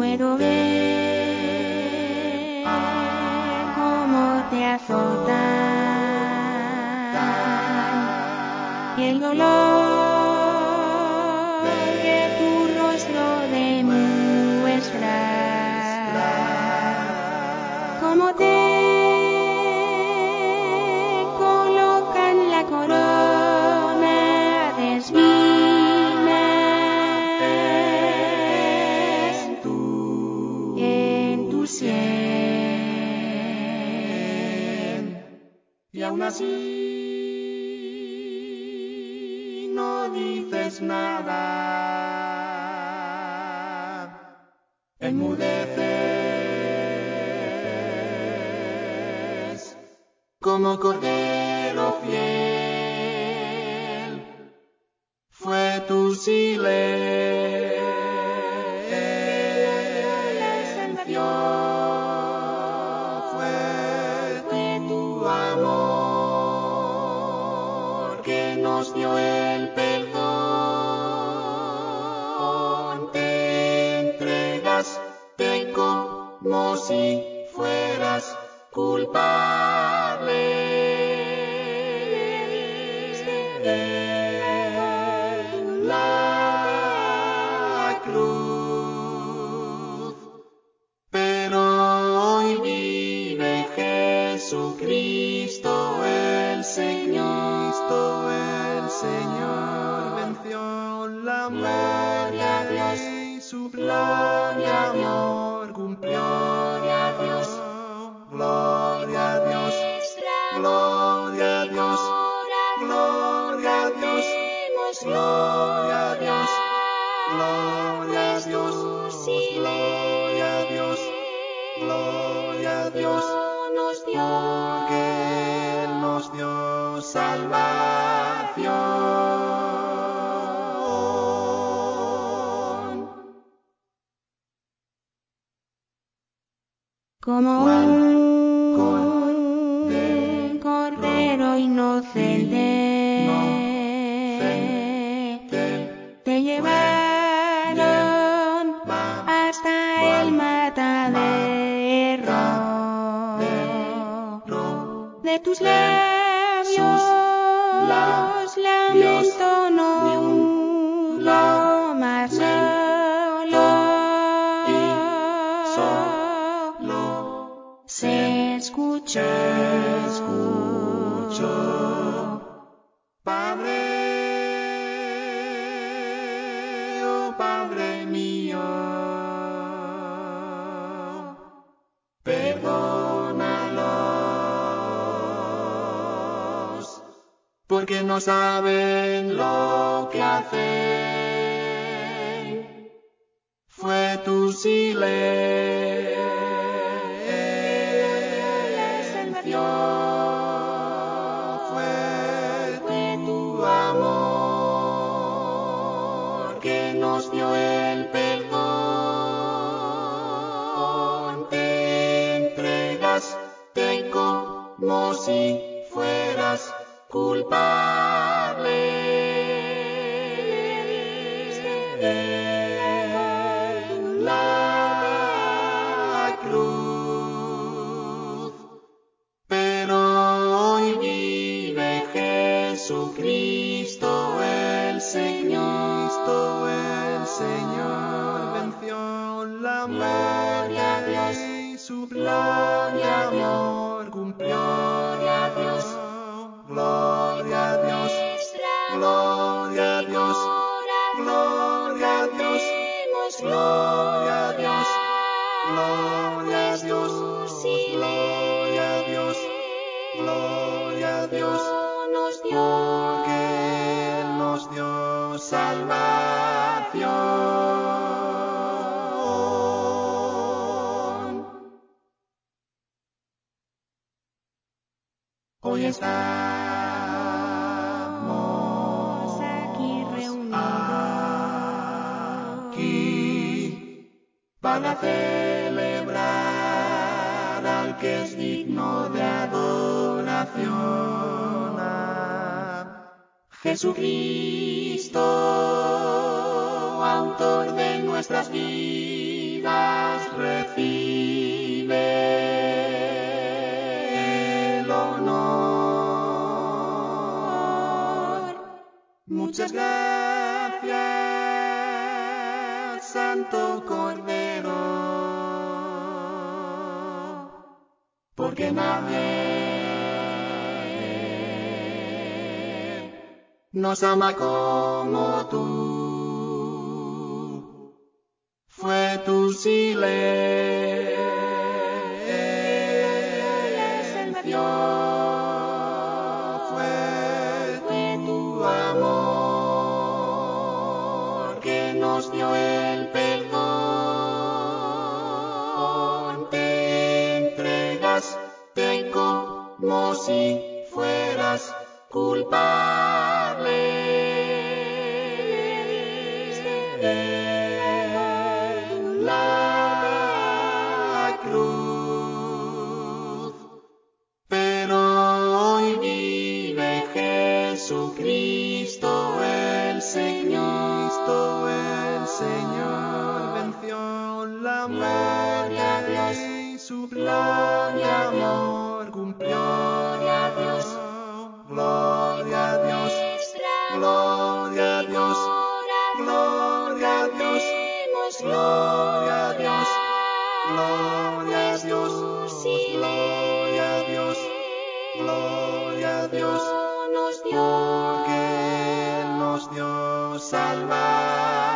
puedo ver cómo te azotan y el dolor Y aún así no dices nada. Enmudeces como cordero fiel. Fue tu silencio. Si fueras culpable. Gloria a Dios, gloria a Dios, gloria a Dios, gloria a Dios. Gloria a Dios, nos dio porque Él nos dio salvación. como un cordero inocente. El matadero. Ro- De tus labios, labios, porque no saben lo que hacen. Fue tu silencio, fue tu amor que nos dio el perdón. Te entregaste como si fueras culpable. En la cruz. Pero hoy vive Jesucristo el Señor, el Señor venció la a Dios, su gloria gloria a Dios, gloria a Dios, gloria a Dios, gloria a Dios, porque Él nos dio salvación. van celebrar al que es digno de adoración. A Jesucristo, autor de nuestras vidas, recibe el honor. Muchas gracias, Santo porque nadie nos ama como tú. Fue tu silencio. Bali. Gloria a Dios, gloria a Dios, gloria a Dios, gloria a Dios, porque Él nos dio salvar.